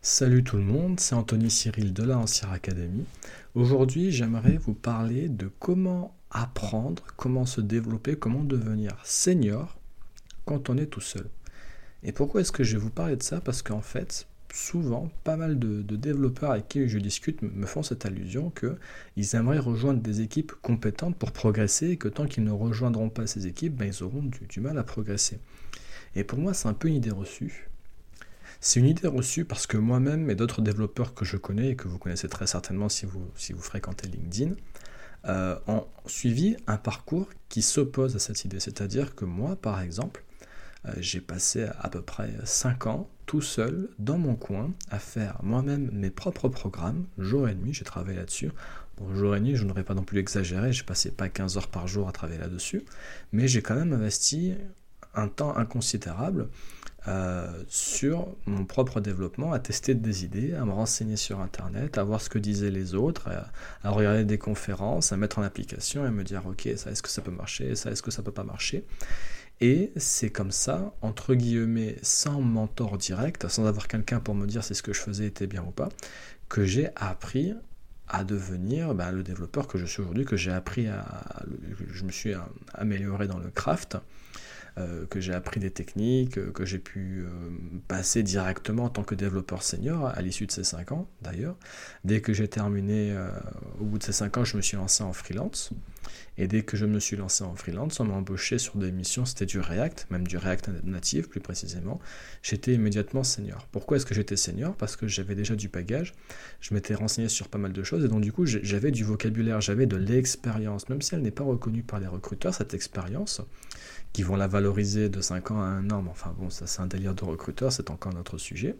Salut tout le monde, c'est Anthony Cyril de la Ancière Académie. Aujourd'hui, j'aimerais vous parler de comment apprendre, comment se développer, comment devenir senior quand on est tout seul. Et pourquoi est-ce que je vais vous parler de ça? Parce qu'en fait, souvent, pas mal de, développeurs avec qui je discute me font cette allusion qu'ils aimeraient rejoindre des équipes compétentes pour progresser et que tant qu'ils ne rejoindront pas ces équipes, ben, ils auront du, du mal à progresser. Et pour moi, c'est un peu une idée reçue. C'est une idée reçue parce que moi-même et d'autres développeurs que je connais et que vous connaissez très certainement si vous, si vous fréquentez LinkedIn, euh, ont suivi un parcours qui s'oppose à cette idée. C'est-à-dire que moi, par exemple, euh, j'ai passé à peu près 5 ans tout seul dans mon coin à faire moi-même mes propres programmes, jour et nuit, j'ai travaillé là-dessus. Bon, jour et nuit, je n'aurais pas non plus exagéré, j'ai passé pas 15 heures par jour à travailler là-dessus, mais j'ai quand même investi un temps inconsidérable euh, sur mon propre développement, à tester des idées, à me renseigner sur Internet, à voir ce que disaient les autres, à, regarder des conférences, à mettre en application et me dire ok, ça est-ce que ça peut marcher, ça est-ce que ça peut pas marcher? Et c'est comme ça, entre guillemets, sans mentor direct, sans avoir quelqu'un pour me dire si ce que je faisais était bien ou pas, que j'ai appris à devenir ben, le développeur que je suis aujourd'hui, que j'ai appris à... Je me suis amélioré dans le craft, euh, que j'ai appris des techniques, euh, que j'ai pu euh, passer directement en tant que développeur senior à l'issue de ces 5 ans d'ailleurs. Dès que j'ai terminé, au bout de ces 5 ans, je me suis lancé en freelance. Et dès que je me suis lancé en freelance, on m'a embauché sur des missions, c'était du React, même du React native plus précisément. J'étais immédiatement senior. Pourquoi est-ce que j'étais senior? Parce que j'avais déjà du bagage, je m'étais renseigné sur pas mal de choses et donc du coup j'avais du vocabulaire, j'avais de l'expérience, même si elle n'est pas reconnue par les recruteurs, cette expérience qui vont la valoriser de 5 ans à 1 an, mais enfin bon, ça c'est un délire de recruteur, c'est encore notre sujet.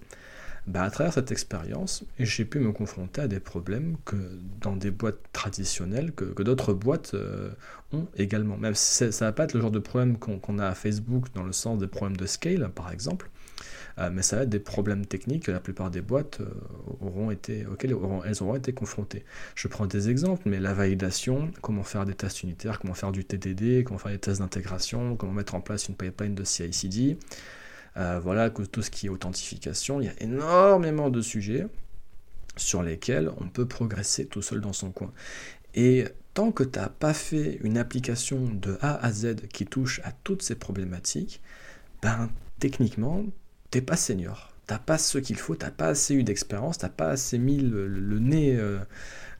Bah, à travers cette expérience, j'ai pu me confronter à des problèmes que dans des boîtes traditionnelles, que, d'autres boîtes euh, ont également. Même si ça ne va pas être le genre de problème qu'on a à Facebook dans le sens des problèmes de scale, par exemple, euh, mais ça va être des problèmes techniques que la plupart des boîtes euh, auront été, auxquels elles auront été confrontées. Je prends des exemples, mais la validation, comment faire des tests unitaires, comment faire du TDD, comment faire des tests d'intégration, comment mettre en place une pipeline de CI/CD, euh, voilà, tout ce qui est authentification, il y a énormément de sujets sur lesquels on peut progresser tout seul dans son coin. Et tant que tu n'as pas fait une application de A à Z qui touche à toutes ces problématiques, ben, techniquement, t'es pas senior. T'as pas ce qu'il faut, t'as pas assez eu d'expérience, t'as pas assez mis le, euh,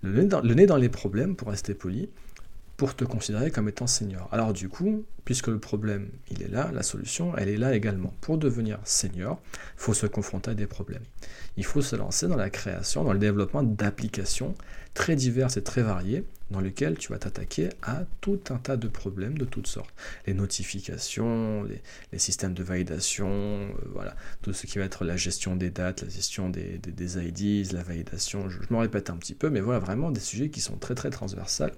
le, nez dans, les problèmes, pour rester poli, pour te considérer comme étant senior. Alors du coup, puisque le problème, il est là, la solution, elle est là également. Pour devenir senior, il faut se confronter à des problèmes. Il faut se lancer dans la création, dans le développement d'applications très diverses et très variées, dans lesquelles tu vas t'attaquer à tout un tas de problèmes de toutes sortes. Les notifications, les, systèmes de validation, euh, voilà, tout ce qui va être la gestion des dates, la gestion des, des, IDs, la validation, je, me répète un petit peu, mais voilà, vraiment des sujets qui sont très très transversales.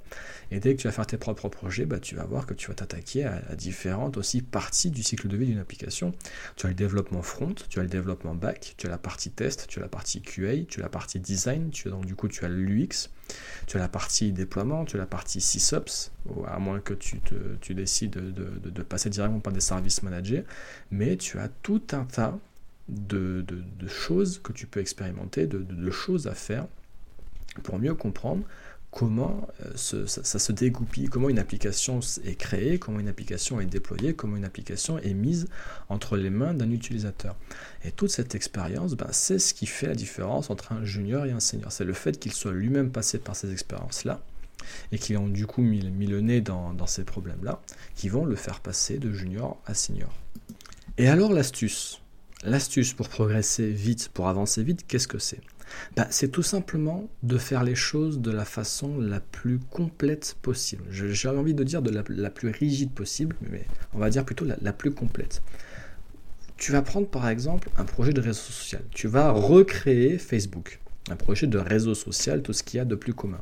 Et dès que tu vas faire tes propres projets, bah, tu vas voir que tu vas t'attaquer à, à, différentes aussi parties du cycle de vie d'une application. Tu as le développement front, tu as le développement back, tu as la partie test, tu as la partie QA, tu as la partie design, tu as, donc du coup tu as l'UX, tu as la partie déploiement, tu as la partie SysOps, à moins que tu, décides de, passer directement par des services managés, mais tu as tout un tas de, choses que tu peux expérimenter, de, choses à faire pour mieux comprendre comment euh, ça, se dégoupille, comment une application est créée, comment une application est déployée, comment une application est mise entre les mains d'un utilisateur. Et toute cette expérience, ben, c'est ce qui fait la différence entre un junior et un senior. C'est le fait qu'il soit lui-même passé par ces expériences-là et qui ont du coup mis, le nez dans ces problèmes-là, qui vont le faire passer de junior à senior. Et alors l'astuce? L'astuce pour progresser vite, pour avancer vite, qu'est-ce que c'est? Bah, c'est tout simplement de faire les choses de la façon la plus complète possible. J'ai envie de dire de la, plus rigide possible, mais on va dire plutôt la, plus complète. Tu vas prendre par exemple un projet de réseau social. Tu vas recréer Facebook, un projet de réseau social, tout ce qu'il y a de plus commun.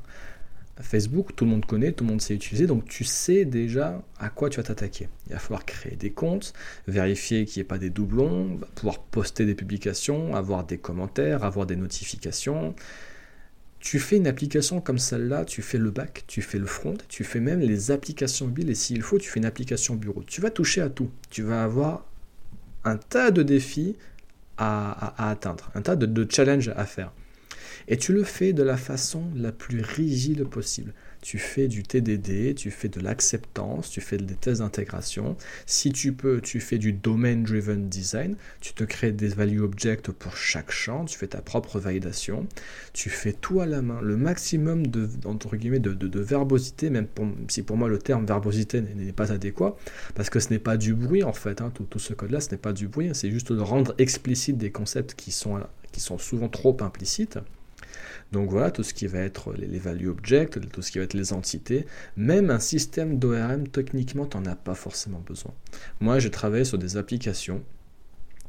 Facebook, tout le monde connaît, tout le monde sait utiliser, donc tu sais déjà à quoi tu vas t'attaquer. Il va falloir créer des comptes, vérifier qu'il n'y ait pas des doublons, pouvoir poster des publications, avoir des commentaires, avoir des notifications. Tu fais une application comme celle-là, tu fais le back, tu fais le front, tu fais même les applications mobiles et s'il faut, tu fais une application bureau. Tu vas toucher à tout. Tu vas avoir un tas de défis à, atteindre, un tas de challenges à faire. Et tu le fais de la façon la plus rigide possible. Tu fais du TDD, tu fais de l'acceptance, tu fais des tests d'intégration. Si tu peux, tu fais du domain-driven design, tu te crées des value objects pour chaque champ, tu fais ta propre validation, tu fais tout à la main, le maximum de, entre guillemets, de, verbosité, même si pour moi le terme verbosité n'est pas adéquat, parce que ce n'est pas du bruit en fait, hein, tout, ce code-là, ce n'est pas du bruit, c'est juste de rendre explicite des concepts qui sont, qui sont souvent trop implicites. Donc voilà, tout ce qui va être les, value objects, tout ce qui va être les entités, même un système d'ORM, techniquement, tu n'en as pas forcément besoin. Moi, j'ai travaillé sur des applications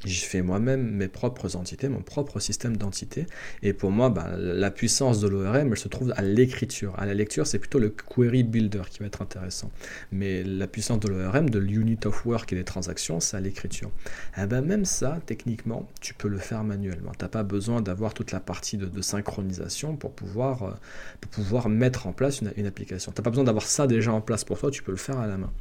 j'ai fait moi-même mes propres entités, mon propre système d'entités. Et pour moi, bah, la puissance de l'ORM, elle se trouve à l'écriture. À la lecture, c'est plutôt le query builder qui va être intéressant. Mais la puissance de l'ORM, de l'unit of work et des transactions, c'est à l'écriture. Et eh ben même ça, techniquement, tu peux le faire manuellement. Tu n'as pas besoin d'avoir toute la partie de, synchronisation pour pouvoir, euh, pour pouvoir mettre en place une, une application. Tu n'as pas besoin d'avoir ça déjà en place pour toi, tu peux le faire à la main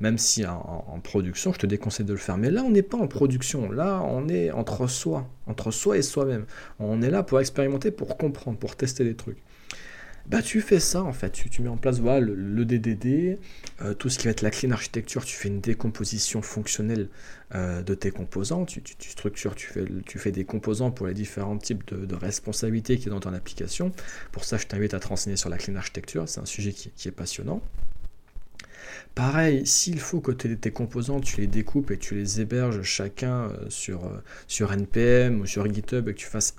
même si en, production, je te déconseille de le faire. Mais là, on n'est pas en production. Là, on est entre soi, entre soi et soi-même. On est là pour expérimenter, pour comprendre, pour tester des trucs. Bah, tu fais ça en fait. Tu, mets en place voilà, le, DDD, euh, tout ce qui va être la clean architecture. Tu fais une décomposition fonctionnelle euh, de tes composants. Tu, structures, tu fais, tu des composants pour les différents types de, responsabilités qui sont dans ton application. Pour ça, je t'invite à te renseigner sur la clean architecture. C'est un sujet qui est passionnant. Pareil, s'il faut que tes composants, tu les découpes et tu les héberges chacun euh, sur, euh, NPM ou sur GitHub et que tu fasses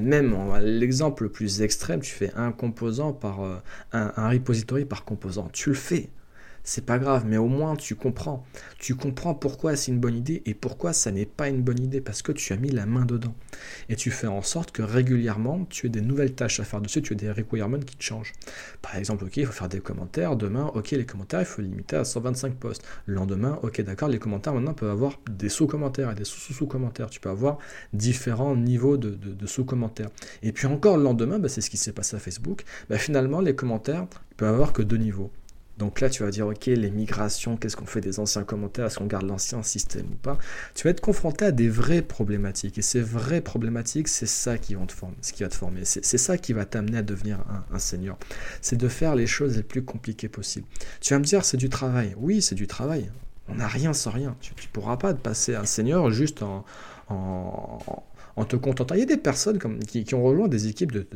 même l'exemple le plus extrême, tu fais un composant par euh, un, un repository par composant. Tu le fais c'est pas grave, mais au moins tu comprends. Tu comprends pourquoi c'est une bonne idée et pourquoi ça n'est pas une bonne idée, parce que tu as mis la main dedans. Et tu fais en sorte que régulièrement, tu aies des nouvelles tâches à faire dessus, tu as des requirements qui te changent. Par exemple, ok, il faut faire des commentaires, demain, ok, les commentaires, il faut limiter à 125 posts. Le lendemain, ok, d'accord, les commentaires maintenant peuvent avoir des sous-commentaires et des sous-sous-commentaires. Tu peux avoir différents niveaux de, sous-commentaires. Et puis encore le lendemain, bah, c'est ce qui s'est passé à Facebook, bah, finalement, les commentaires, peuvent avoir que deux niveaux. Donc là, tu vas dire, ok, les migrations, qu'est-ce qu'on fait des anciens commentaires? Est-ce qu'on garde l'ancien système ou pas? Tu vas être confronté à des vraies problématiques. Et ces vraies problématiques, c'est ça qui, te former, qui va te former. C'est ça qui va t'amener à devenir un, senior. C'est de faire les choses les plus compliquées possibles. Tu vas me dire, c'est du travail. Oui, c'est du travail. On n'a rien sans rien. Tu ne pourras pas passer un senior juste en, en te contentant. Il y a des personnes qui, ont rejoint des équipes de,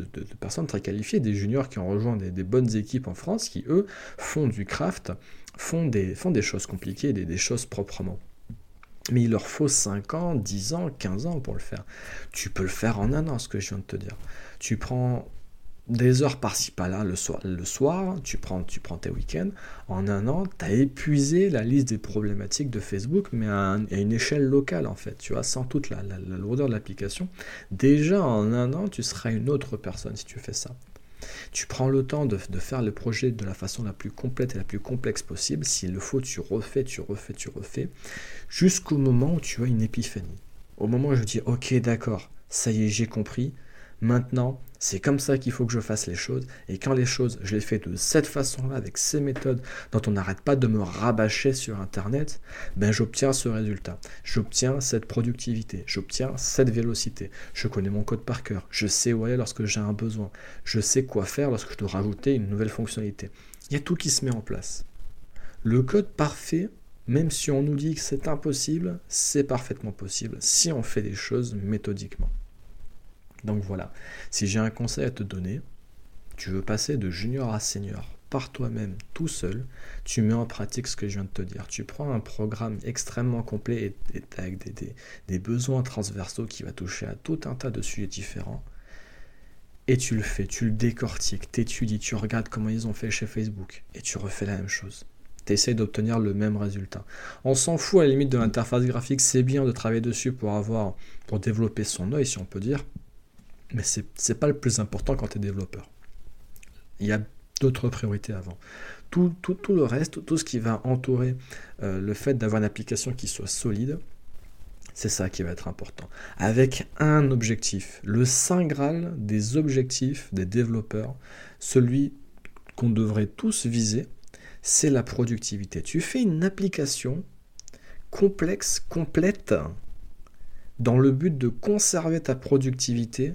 personnes très qualifiées, des juniors qui ont rejoint des, bonnes équipes en France, qui eux font du craft, font des, font des choses compliquées, des, des choses proprement. Mais il leur faut 5 ans, 10 ans, 15 ans pour le faire. Tu peux le faire en un an, ce que je viens de te dire. Tu prends des heures par-ci par-là le soir, le soir tu, prends, tu prends tes week-ends, en un an, tu as épuisé la liste des problématiques de Facebook, mais à, une échelle locale en fait, tu vois, sans toute la, lourdeur de l'application. Déjà en un an, tu seras une autre personne si tu fais ça. Tu prends le temps de, de, faire le projet de la façon la plus complète et la plus complexe possible. S'il le faut, tu refais, tu refais, tu refais, jusqu'au moment où tu as une épiphanie. Au moment où je dis, ok, d'accord, ça y est, j'ai compris, Maintenant, c'est comme ça qu'il faut que je fasse les choses. Et quand les choses, je les fais de cette façon-là, avec ces méthodes dont on n'arrête pas de me rabâcher sur Internet, ben j'obtiens ce résultat. J'obtiens cette productivité. J'obtiens cette vélocité. Je connais mon code par cœur. Je sais où aller lorsque j'ai un besoin. Je sais quoi faire lorsque je dois rajouter une nouvelle fonctionnalité. Il y a tout qui se met en place. Le code parfait, même si on nous dit que c'est impossible, c'est parfaitement possible si on fait les choses méthodiquement. Donc voilà, si j'ai un conseil à te donner, tu veux passer de junior à senior par toi-même, tout seul, tu mets en pratique ce que je viens de te dire. Tu prends un programme extrêmement complet et, avec des, besoins transversaux qui va toucher à tout un tas de sujets différents. Et tu le fais, tu le décortiques, t'étudies, tu regardes comment ils ont fait chez Facebook et tu refais la même chose. Tu essaies d'obtenir le même résultat. On s'en fout à la limite de l'interface graphique, c'est bien de travailler dessus pour avoir, pour développer son œil, si on peut dire. Mais ce n'est pas le plus important quand tu es développeur. Il y a d'autres priorités avant. Tout, tout, tout, le reste, tout ce qui va entourer euh, le fait d'avoir une application qui soit solide, c'est ça qui va être important. Avec un objectif, le saint graal des objectifs des développeurs, celui qu'on devrait tous viser, c'est la productivité. Tu fais une application complexe, complète, dans le but de conserver ta productivité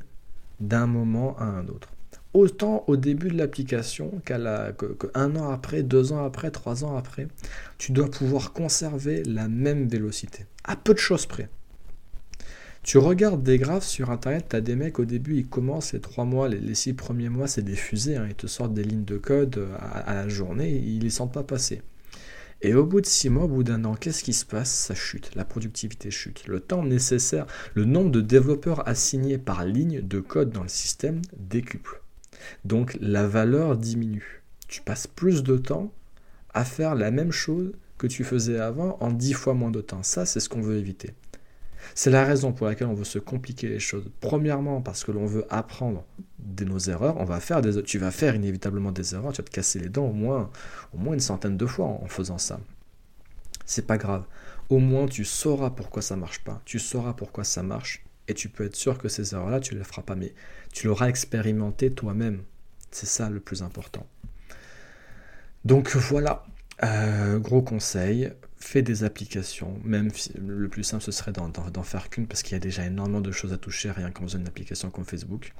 d'un moment à un autre. Autant au début de l'application qu'un an après, deux ans après, trois ans après, tu dois pouvoir conserver la même vélocité, à peu de choses près. Tu regardes des graphes sur Internet, tu as des mecs au début, ils commencent les trois mois, les, six premiers mois, c'est des fusées, hein, ils te sortent des lignes de code euh, à, la journée, ils les sentent pas passer. Et au bout de six mois, au bout d'un an, qu'est-ce qui se passe? Ça chute, la productivité chute. Le temps nécessaire, le nombre de développeurs assignés par ligne de code dans le système décuple. Donc la valeur diminue. Tu passes plus de temps à faire la même chose que tu faisais avant en dix fois moins de temps. Ça, c'est ce qu'on veut éviter. C'est la raison pour laquelle on veut se compliquer les choses. Premièrement, parce que l'on veut apprendre de nos erreurs. On va faire des, tu vas faire inévitablement des erreurs. Tu vas te casser les dents au moins, une centaine de fois en faisant ça. C'est pas grave. Au moins, tu sauras pourquoi ça marche pas. Tu sauras pourquoi ça marche. Et tu peux être sûr que ces erreurs-là, tu ne les feras pas. Mais tu l'auras expérimenté toi-même. C'est ça le plus important. Donc voilà, euh, gros conseil, fais des applications, même le plus simple ce serait d'en faire qu'une parce qu'il y a déjà énormément de choses à toucher rien qu'en faisant une application comme Facebook.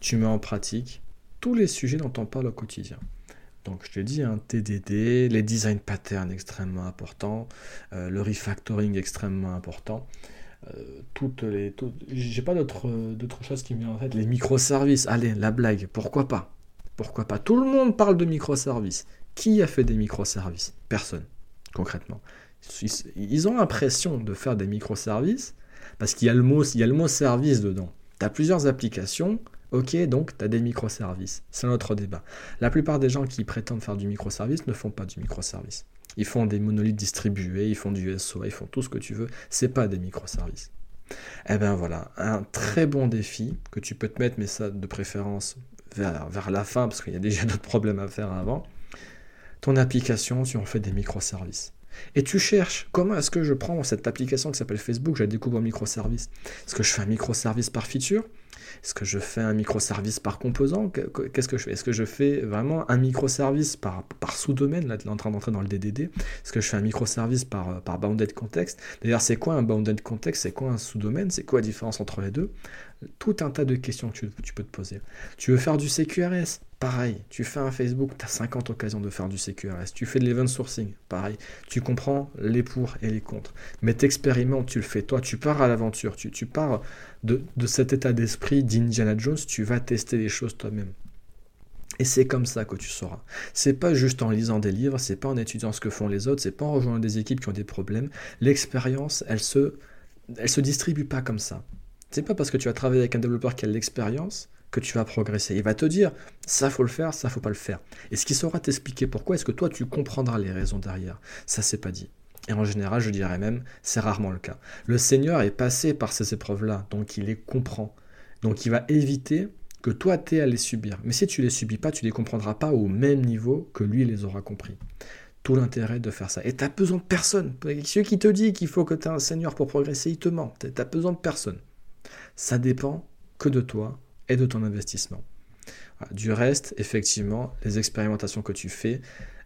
Tu mets en pratique tous les sujets dont on parle au quotidien. Donc je te dis, un TDD, les design patterns extrêmement importants, euh, le refactoring extrêmement important. Euh, toutes les, j'ai pas d'autres choses qui me viennent en tête. Les microservices, allez, la blague, pourquoi pas? Pourquoi pas? Tout le monde parle de microservices. Qui a fait des microservices? Personne, concrètement. Ils ont l'impression de faire des microservices parce qu'il y, a le mot, service dedans. Tu as plusieurs applications, ok, donc tu as des microservices. C'est notre débat. La plupart des gens qui prétendent faire du microservice ne font pas du microservice. Ils font des monolithes distribués, ils font du SOA, ils font tout ce que tu veux. C'est pas des microservices. Eh bien voilà, un très bon défi que tu peux te mettre, mais ça de préférence vers, vers la fin, parce qu'il y a déjà d'autres problèmes à faire avant. Ton application, tu en fais des microservices. Et tu cherches comment est-ce que je prends cette application qui s'appelle Facebook, je la découvre en microservice. Est-ce que je fais un microservice par feature Est-ce que je fais un microservice par composant Qu'est-ce que je fais? Est-ce que je fais vraiment un microservice par, sous-domaine? Là, tu es en train d'entrer dans le DDD. Est-ce que je fais un microservice par, par bounded context? D'ailleurs, c'est quoi un bounded context? C'est quoi un sous-domaine? C'est quoi la différence entre les deux? Tout un tas de questions que tu, peux te poser. Tu veux faire du CQRS Pareil, tu fais un Facebook, tu as 50 occasions de faire du CQRS. Tu fais de l'event sourcing, pareil. Tu comprends les pour et les contre. Mais t'expérimentes, tu le fais. Toi, tu pars à l'aventure. Tu, tu pars de, cet état d'esprit d'Indiana Jones. Tu vas tester les choses toi-même. Et c'est comme ça que tu sauras. C'est pas juste en lisant des livres, c'est pas en étudiant ce que font les autres, c'est pas en rejoignant des équipes qui ont des problèmes. L'expérience, elle se, elle se distribue pas comme ça. C'est pas parce que tu as travaillé avec un développeur qui a l'expérience que tu vas progresser. Il va te dire, ça faut le faire, ça faut pas le faire. Et ce qui saura t'expliquer pourquoi, est-ce que toi tu comprendras les raisons derrière Ça c'est pas dit. Et en général, je dirais même, c'est rarement le cas. Le Seigneur est passé par ces épreuves-là, donc il les comprend. Donc il va éviter que toi tu aies à les subir. Mais si tu les subis pas, tu les comprendras pas au même niveau que lui les aura compris. Tout l'intérêt de faire ça. Et tu n'as besoin de personne. Celui qui te dit qu'il faut que tu aies un Seigneur pour progresser, il te ment. Tu n'as besoin de personne. Ça dépend que de toi, et de ton investissement. Du reste, effectivement, les expérimentations que tu fais,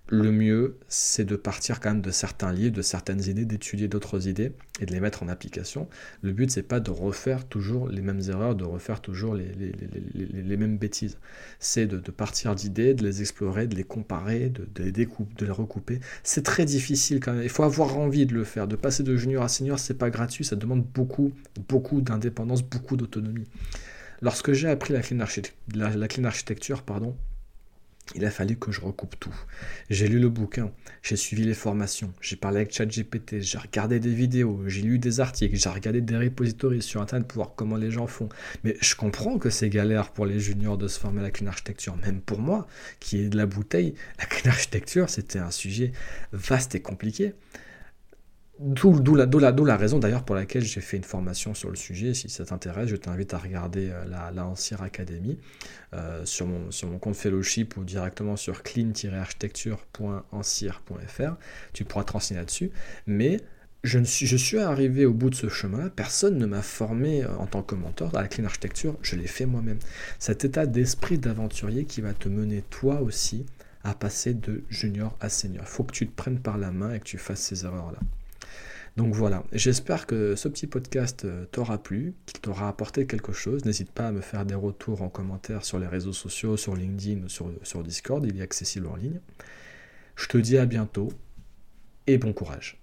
le mieux, c'est de partir quand même de certains livres, de certaines idées, d'étudier d'autres idées et de les mettre en application. Le but, c'est pas de refaire toujours les mêmes erreurs, de refaire toujours les, mêmes bêtises. C'est de, partir d'idées, de les explorer, de les comparer, de, les découper, de les recouper. C'est très difficile quand même. Il faut avoir envie de le faire. De passer de junior à senior, c'est pas gratuit. Ça demande beaucoup, beaucoup d'indépendance, beaucoup d'autonomie. Lorsque j'ai appris la clean, architecture, pardon, il a fallu que je recoupe tout. J'ai lu le bouquin, j'ai suivi les formations, j'ai parlé avec ChatGPT, j'ai regardé des vidéos, j'ai lu des articles, j'ai regardé des repositories sur Internet pour voir comment les gens font. Mais je comprends que c'est galère pour les juniors de se former à la architecture. Même pour moi, qui est de la bouteille, la clean architecture, c'était un sujet vaste et compliqué. D'où la, raison d'ailleurs pour laquelle j'ai fait une formation sur le sujet. Si ça t'intéresse, je t'invite à regarder euh, la, Ancire Academy euh, sur, mon, compte fellowship ou directement sur clean-architecture.ancire.fr. Tu pourras te là-dessus. Mais je, suis, arrivé au bout de ce chemin. Personne ne m'a formé euh, en tant que mentor à la clean architecture. Je l'ai fait moi-même. Cet état d'esprit d'aventurier qui va te mener toi aussi à passer de junior à senior. Il faut que tu te prennes par la main et que tu fasses ces erreurs-là. Donc voilà, j'espère que ce petit podcast euh, t'aura plu, qu'il t'aura apporté quelque chose. N'hésite pas à me faire des retours en commentaire sur les réseaux sociaux, sur LinkedIn ou sur, sur Discord, il est accessible en ligne. Je te dis à bientôt et bon courage.